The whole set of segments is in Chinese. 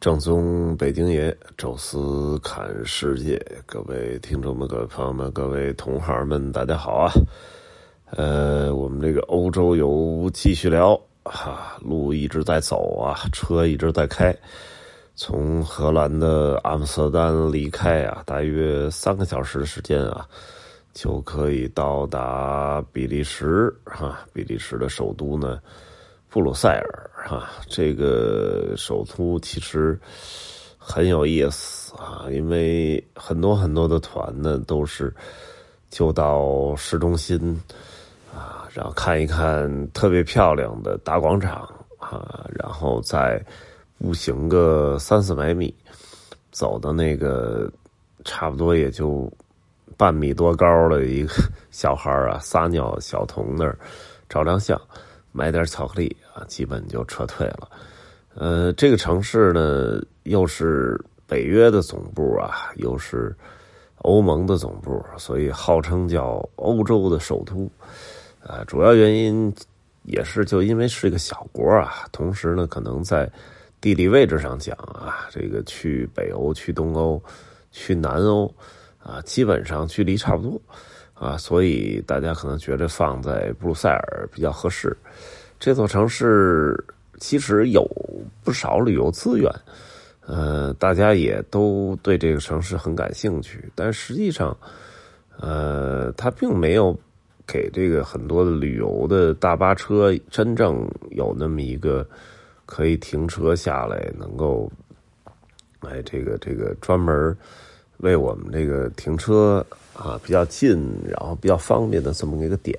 正宗北京爷，宙斯看世界，各位听众们、各位朋友们、各位同行们，大家好啊！呃，我们这个欧洲游继续聊哈，路一直在走啊，车一直在开，从荷兰的阿姆斯特丹离开啊，大约三个小时的时间啊，就可以到达比利时哈，比利时的首都呢。布鲁塞尔哈，这个首都其实很有意思啊，因为很多很多的团呢都是就到市中心啊，然后看一看特别漂亮的大广场啊，然后再步行个三四百米，走到那个差不多也就半米多高的一个小孩啊撒尿小童那儿照张相。买点巧克力啊，基本就撤退了。呃，这个城市呢，又是北约的总部啊，又是欧盟的总部，所以号称叫欧洲的首都。啊，主要原因也是就因为是一个小国啊，同时呢，可能在地理位置上讲啊，这个去北欧、去东欧、去南欧啊，基本上距离差不多。啊，所以大家可能觉得放在布鲁塞尔比较合适。这座城市其实有不少旅游资源，呃，大家也都对这个城市很感兴趣。但实际上，呃，它并没有给这个很多的旅游的大巴车真正有那么一个可以停车下来，能够哎，这个这个专门为我们这个停车。啊，比较近，然后比较方便的这么一个点。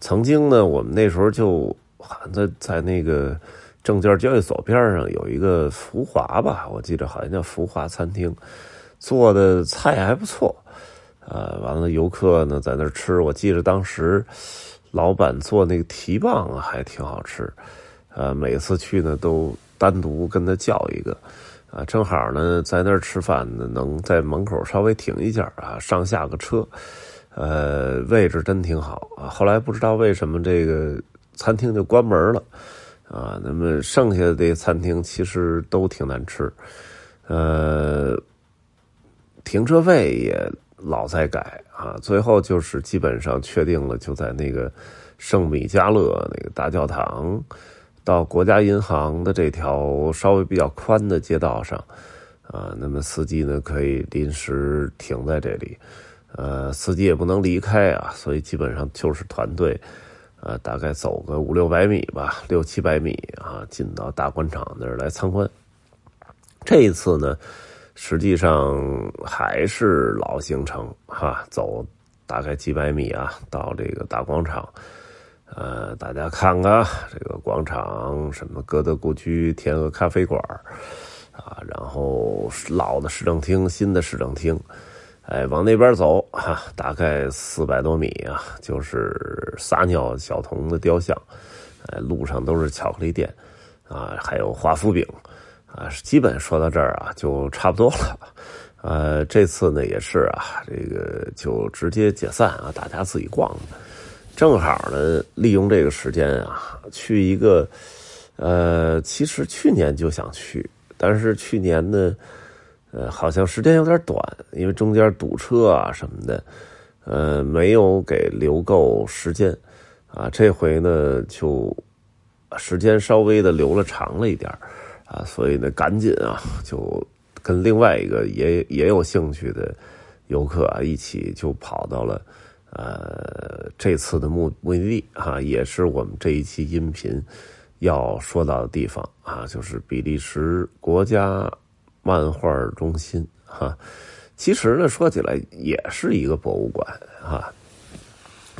曾经呢，我们那时候就在在那个证券交易所边上有一个福华吧，我记得好像叫福华餐厅，做的菜还不错。呃，完了游客呢在那吃，我记得当时老板做那个蹄膀还挺好吃。呃，每次去呢都单独跟他叫一个。啊，正好呢，在那儿吃饭呢，能在门口稍微停一下啊，上下个车，呃，位置真挺好啊。后来不知道为什么这个餐厅就关门了啊。那么剩下的这些餐厅其实都挺难吃，呃，停车位也老在改啊。最后就是基本上确定了，就在那个圣米迦勒那个大教堂。到国家银行的这条稍微比较宽的街道上，啊，那么司机呢可以临时停在这里，呃，司机也不能离开啊，所以基本上就是团队，呃，大概走个五六百米吧，六七百米啊，进到大广场那儿来参观。这一次呢，实际上还是老行程哈，走大概几百米啊，到这个大广场。呃，大家看看这个广场，什么歌德故居、天鹅咖啡馆啊，然后老的市政厅、新的市政厅，哎，往那边走哈，大概四百多米啊，就是撒尿小童的雕像，哎，路上都是巧克力店啊，还有华夫饼啊，基本说到这儿啊，就差不多了。呃，这次呢也是啊，这个就直接解散啊，大家自己逛。正好呢，利用这个时间啊，去一个，呃，其实去年就想去，但是去年呢，呃，好像时间有点短，因为中间堵车啊什么的，呃，没有给留够时间，啊，这回呢就时间稍微的留了长了一点啊，所以呢赶紧啊，就跟另外一个也也有兴趣的游客啊一起就跑到了。呃，这次的目目的地啊，也是我们这一期音频要说到的地方啊，就是比利时国家漫画中心哈。其实呢，说起来也是一个博物馆哈，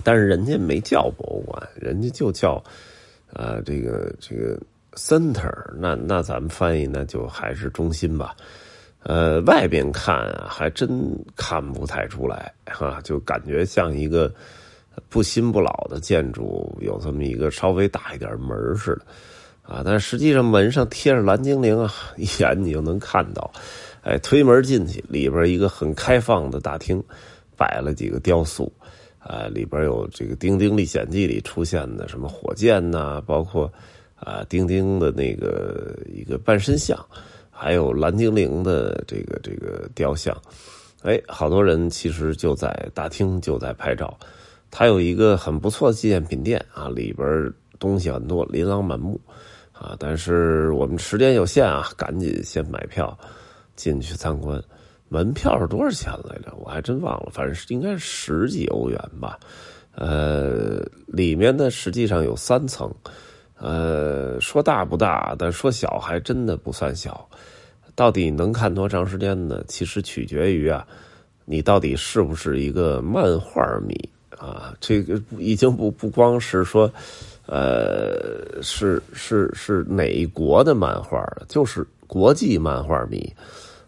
但是人家没叫博物馆，人家就叫呃这个这个 center，那那咱们翻译那就还是中心吧。呃，外边看，还真看不太出来哈，就感觉像一个不新不老的建筑，有这么一个稍微大一点门似的啊。但实际上门上贴着蓝精灵啊，一眼你就能看到。哎，推门进去，里边一个很开放的大厅，摆了几个雕塑啊，里边有这个《丁丁历险记》里出现的什么火箭呐，包括啊丁丁的那个一个半身像。还有蓝精灵的这个这个雕像。哎，好多人其实就在大厅就在拍照。它有一个很不错的纪念品店啊，里边东西很多，琳琅满目啊。但是我们时间有限啊，赶紧先买票进去参观。门票是多少钱来着？我还真忘了，反正是应该是十几欧元吧。呃，里面呢实际上有三层，呃，说大不大，但说小还真的不算小。到底能看多长时间呢？其实取决于啊，你到底是不是一个漫画迷啊？这个已经不不光是说，呃，是是是哪一国的漫画了，就是国际漫画迷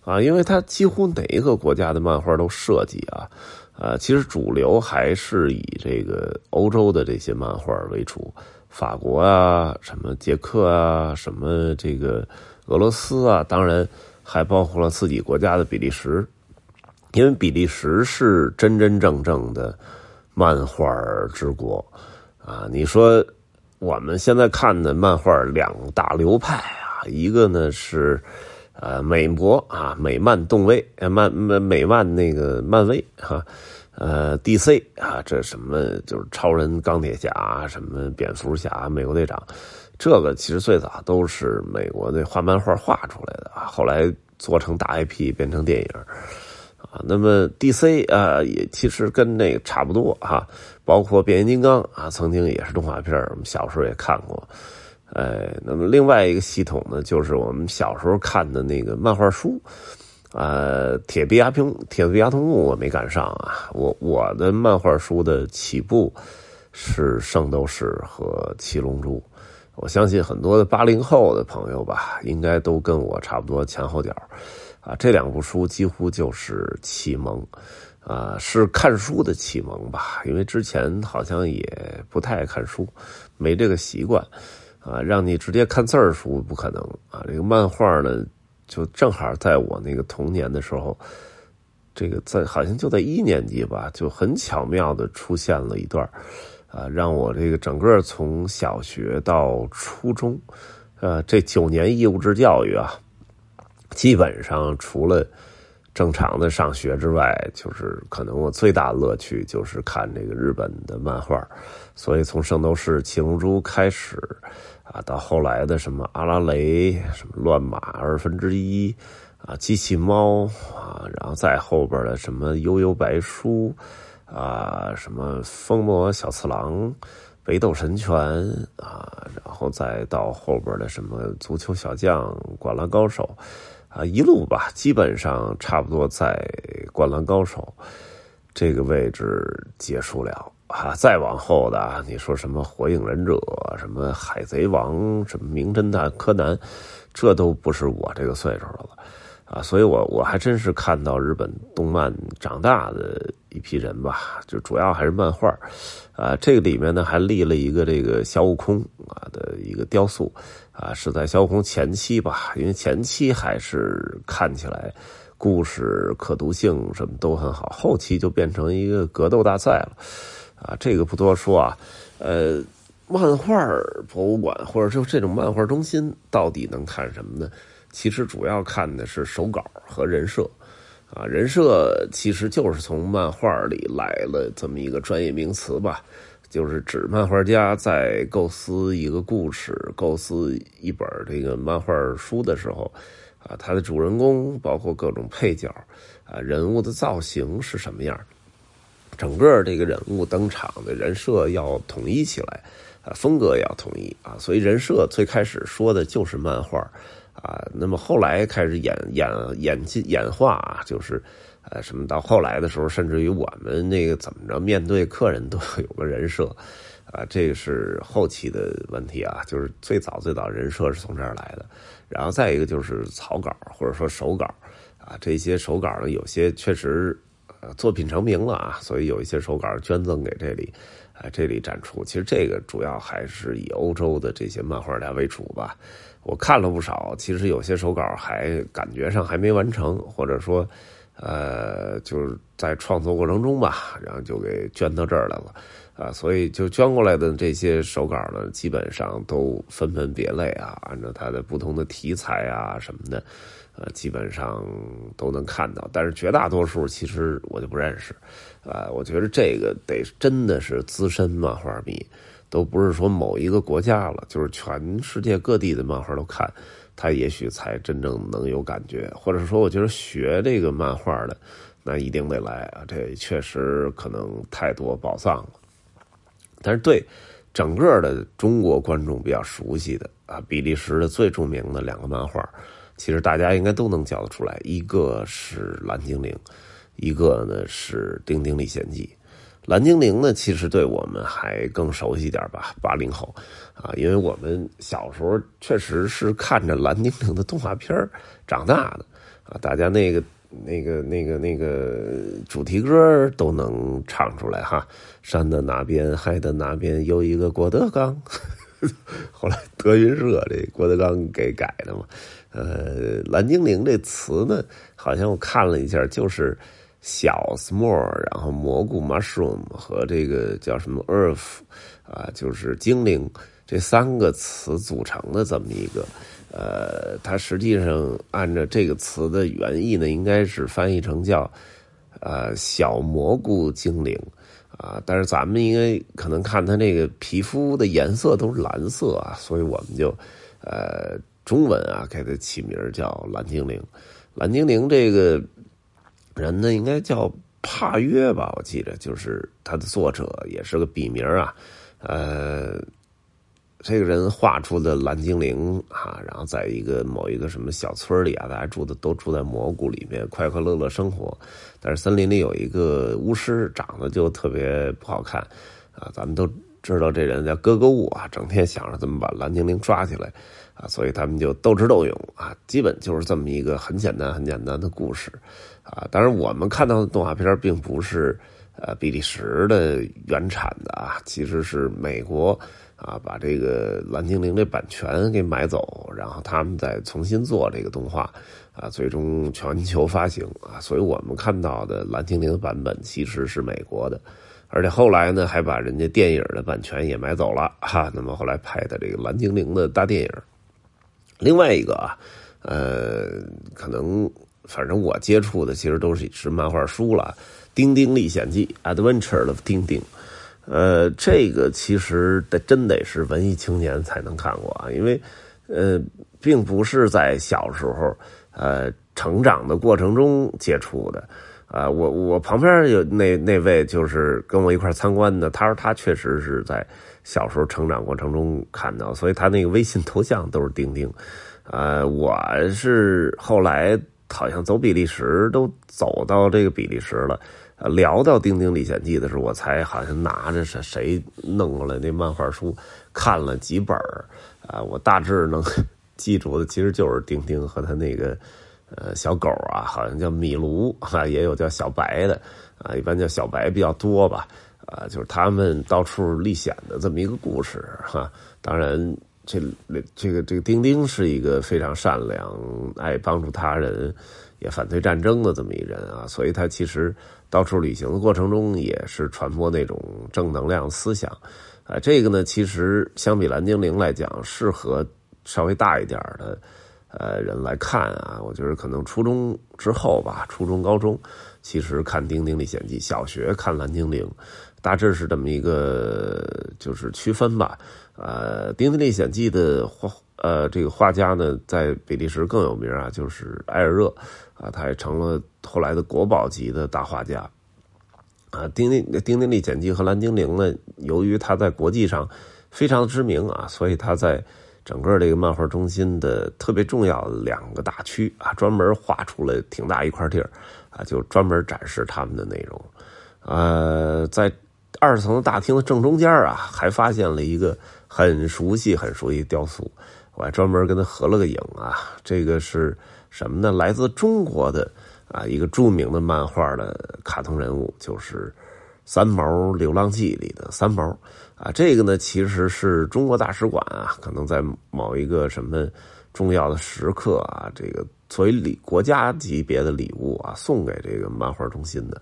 啊，因为它几乎哪一个国家的漫画都涉及啊。啊，其实主流还是以这个欧洲的这些漫画为主，法国啊，什么捷克啊，什么这个。俄罗斯啊，当然还包括了自己国家的比利时，因为比利时是真真正正的漫画之国啊。你说我们现在看的漫画两大流派啊，一个呢是呃美国啊，美漫动威，漫美美漫那个漫威哈，呃 DC 啊，这什么就是超人、钢铁侠，什么蝙蝠侠、美国队长。这个其实最早都是美国那画漫画画出来的，后来做成大 IP 变成电影啊。那么 DC 啊，也其实跟那个差不多哈，包括变形金刚啊，曾经也是动画片，我们小时候也看过。哎，那么另外一个系统呢，就是我们小时候看的那个漫画书，呃，铁臂阿平、铁臂阿童木我没赶上啊，我我的漫画书的起步是圣斗士和七龙珠。我相信很多的八零后的朋友吧，应该都跟我差不多前后脚啊。这两部书几乎就是启蒙，啊，是看书的启蒙吧。因为之前好像也不太爱看书，没这个习惯，啊，让你直接看字儿书不可能啊。这个漫画呢，就正好在我那个童年的时候，这个在好像就在一年级吧，就很巧妙的出现了一段。啊，让我这个整个从小学到初中，呃，这九年义务制教育啊，基本上除了正常的上学之外，就是可能我最大的乐趣就是看这个日本的漫画。所以从《圣斗士》《七龙珠》开始，啊，到后来的什么阿拉蕾、什么乱马二分之一啊，机器猫啊，然后再后边的什么悠悠白书。啊，什么风魔小次郎、北斗神拳啊，然后再到后边的什么足球小将、灌篮高手啊，一路吧，基本上差不多在灌篮高手这个位置结束了啊。再往后的，你说什么火影忍者、什么海贼王、什么名侦探柯南，这都不是我这个岁数了。啊，所以我我还真是看到日本动漫长大的一批人吧，就主要还是漫画啊，这个里面呢还立了一个这个小悟空啊的一个雕塑，啊，是在小悟空前期吧，因为前期还是看起来故事可读性什么都很好，后期就变成一个格斗大赛了，啊，这个不多说啊，呃，漫画博物馆或者就这种漫画中心到底能看什么呢？其实主要看的是手稿和人设，啊，人设其实就是从漫画里来了这么一个专业名词吧，就是指漫画家在构思一个故事、构思一本这个漫画书的时候，啊，他的主人公包括各种配角，啊，人物的造型是什么样，整个这个人物登场的人设要统一起来，啊，风格也要统一啊，所以人设最开始说的就是漫画。啊，那么后来开始演演演进演化啊，就是呃什么到后来的时候，甚至于我们那个怎么着面对客人都有个人设，啊，这个是后期的问题啊，就是最早最早人设是从这儿来的，然后再一个就是草稿或者说手稿啊，这些手稿呢有些确实作品成名了啊，所以有一些手稿捐赠给这里。啊，这里展出，其实这个主要还是以欧洲的这些漫画家为主吧。我看了不少，其实有些手稿还感觉上还没完成，或者说，呃，就是在创作过程中吧，然后就给捐到这儿来了，啊，所以就捐过来的这些手稿呢，基本上都分门别类啊，按照它的不同的题材啊什么的，呃，基本上都能看到。但是绝大多数其实我就不认识，啊，我觉得这个得真的是资深漫画迷，都不是说某一个国家了，就是全世界各地的漫画都看。他也许才真正能有感觉，或者说，我觉得学这个漫画的，那一定得来啊！这确实可能太多宝藏了。但是对整个的中国观众比较熟悉的啊，比利时的最著名的两个漫画，其实大家应该都能叫得出来，一个是《蓝精灵》，一个呢是《丁丁历险记》。蓝精灵呢，其实对我们还更熟悉一点吧，八零后，啊，因为我们小时候确实是看着蓝精灵的动画片长大的，啊，大家那个那个那个那个主题歌都能唱出来哈。山的那边，海的那边有一个郭德纲，后来德云社这郭德纲给改的嘛。呃，蓝精灵这词呢，好像我看了一下，就是。小 small，然后蘑菇 mushroom 和这个叫什么 earth，啊，就是精灵这三个词组成的这么一个，呃，它实际上按照这个词的原意呢，应该是翻译成叫呃小蘑菇精灵啊，但是咱们应该可能看它那个皮肤的颜色都是蓝色啊，所以我们就呃中文啊给它起名叫蓝精灵，蓝精灵这个。人呢，应该叫帕约吧？我记得就是他的作者，也是个笔名啊。呃，这个人画出的蓝精灵啊，然后在一个某一个什么小村里啊，大家住的都住在蘑菇里面，快快乐乐生活。但是森林里有一个巫师，长得就特别不好看啊。咱们都知道这人叫格格巫啊，整天想着怎么把蓝精灵抓起来啊，所以他们就斗智斗勇啊，基本就是这么一个很简单、很简单的故事。啊，当然我们看到的动画片并不是呃比利时的原产的啊，其实是美国啊把这个蓝精灵的版权给买走，然后他们再重新做这个动画啊，最终全球 发行啊，所以我们看到的蓝精灵的版本其实是美国的，而且后来呢还把人家电影的版权也买走了哈，那么后来拍的这个蓝精灵的大电影，另外一个啊，呃，可能。反正我接触的其实都是是漫画书了，《丁丁历险记》（Adventure of 丁丁）。呃，这个其实得真得是文艺青年才能看过啊，因为呃，并不是在小时候呃成长的过程中接触的啊。我我旁边有那那位就是跟我一块参观的，他说他确实是在小时候成长过程中看到，所以他那个微信头像都是钉钉。呃，我是后来。好像走比利时都走到这个比利时了，聊到《丁丁历险记》的时候，我才好像拿着谁谁弄过来那漫画书看了几本啊，我大致能 记住的其实就是丁丁和他那个呃小狗啊，好像叫米卢 啊，也有叫小白的啊，一般叫小白比较多吧，啊，就是他们到处历险的这么一个故事哈，当然。这这个这个丁丁是一个非常善良、爱帮助他人、也反对战争的这么一人啊，所以他其实到处旅行的过程中也是传播那种正能量思想啊。这个呢，其实相比蓝精灵来讲，适合稍微大一点的呃人来看啊。我觉得可能初中之后吧，初中、高中其实看《丁丁历险记》，小学看蓝精灵，大致是这么一个就是区分吧。呃，《丁丁历险记》的画，呃，这个画家呢，在比利时更有名啊，就是埃尔热，啊，他也成了后来的国宝级的大画家。啊，《丁丁丁丁历险记》和《蓝精灵》呢，由于他在国际上非常知名啊，所以他在整个这个漫画中心的特别重要的两个大区啊，专门划出了挺大一块地儿啊，就专门展示他们的内容。呃，在二层的大厅的正中间啊，还发现了一个。很熟悉，很熟悉的雕塑，我还专门跟他合了个影啊。这个是什么呢？来自中国的啊，一个著名的漫画的卡通人物，就是《三毛流浪记》里的三毛啊。这个呢，其实是中国大使馆啊，可能在某一个什么重要的时刻啊，这个作为礼国家级别的礼物啊，送给这个漫画中心的。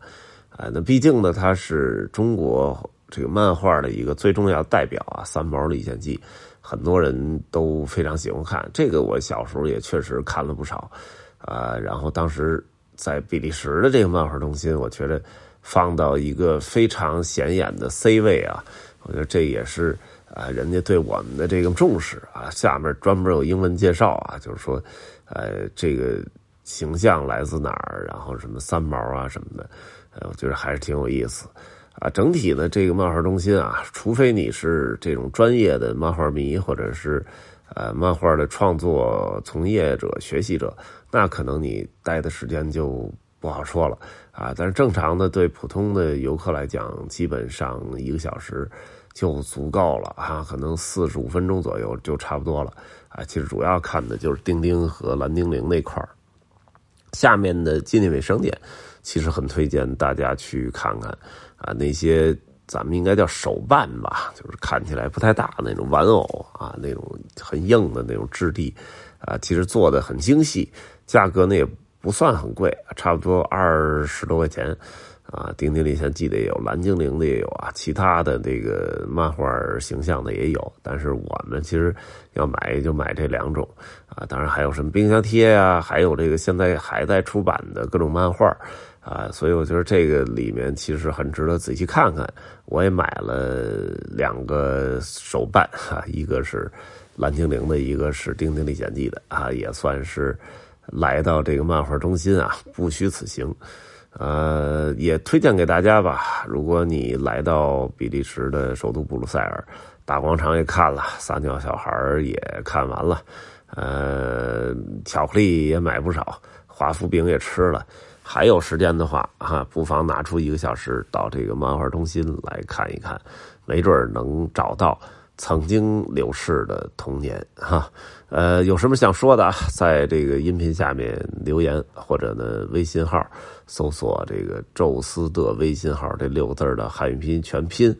啊，那毕竟呢，它是中国这个漫画的一个最重要代表啊，《三毛历险记》，很多人都非常喜欢看。这个我小时候也确实看了不少啊。然后当时在比利时的这个漫画中心，我觉得放到一个非常显眼的 C 位啊，我觉得这也是啊，人家对我们的这个重视啊。下面专门有英文介绍啊，就是说，呃，这个形象来自哪儿，然后什么三毛啊什么的。呃，我觉得还是挺有意思，啊，整体呢，这个漫画中心啊，除非你是这种专业的漫画迷，或者是呃漫画的创作从业者、学习者，那可能你待的时间就不好说了啊。但是正常的对普通的游客来讲，基本上一个小时就足够了啊，可能四十五分钟左右就差不多了啊。其实主要看的就是丁丁和蓝精灵那块，下面的纪念卫生点。其实很推荐大家去看看啊，那些咱们应该叫手办吧，就是看起来不太大那种玩偶啊，那种很硬的那种质地啊，其实做的很精细，价格呢也不算很贵，差不多二十多块钱啊。丁丁历险记的也有，蓝精灵的也有啊，其他的这个漫画形象的也有，但是我们其实要买就买这两种啊，当然还有什么冰箱贴呀，还有这个现在还在出版的各种漫画。啊，所以我觉得这个里面其实很值得仔细看看。我也买了两个手办，哈，一个是蓝精灵的，一个是丁丁历险记的，啊，也算是来到这个漫画中心啊，不虚此行。呃，也推荐给大家吧。如果你来到比利时的首都布鲁塞尔，大广场也看了，撒尿小孩也看完了，呃，巧克力也买不少，华夫饼也吃了。还有时间的话，哈，不妨拿出一个小时到这个漫画中心来看一看，没准能找到曾经流逝的童年，哈。呃，有什么想说的，在这个音频下面留言，或者呢，微信号搜索这个“宙斯的微信号”这六个字的汉语拼音全拼，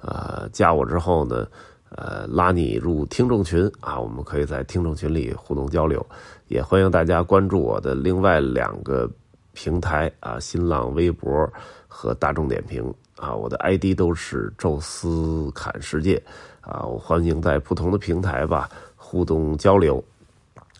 呃，加我之后呢，呃，拉你入听众群啊，我们可以在听众群里互动交流，也欢迎大家关注我的另外两个。平台啊，新浪微博和大众点评啊，我的 ID 都是宙斯侃世界啊，我欢迎在不同的平台吧互动交流。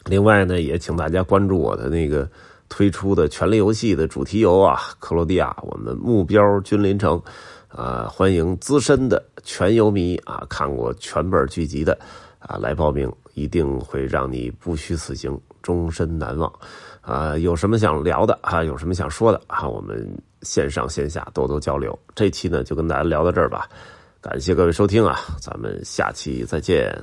另外呢，也请大家关注我的那个推出的《权力游戏》的主题游啊，克罗地亚，我们目标君临城啊，欢迎资深的全游迷啊，看过全本剧集的啊来报名，一定会让你不虚此行，终身难忘。啊，有什么想聊的啊？有什么想说的啊？我们线上线下多多交流。这期呢，就跟大家聊到这儿吧。感谢各位收听啊，咱们下期再见。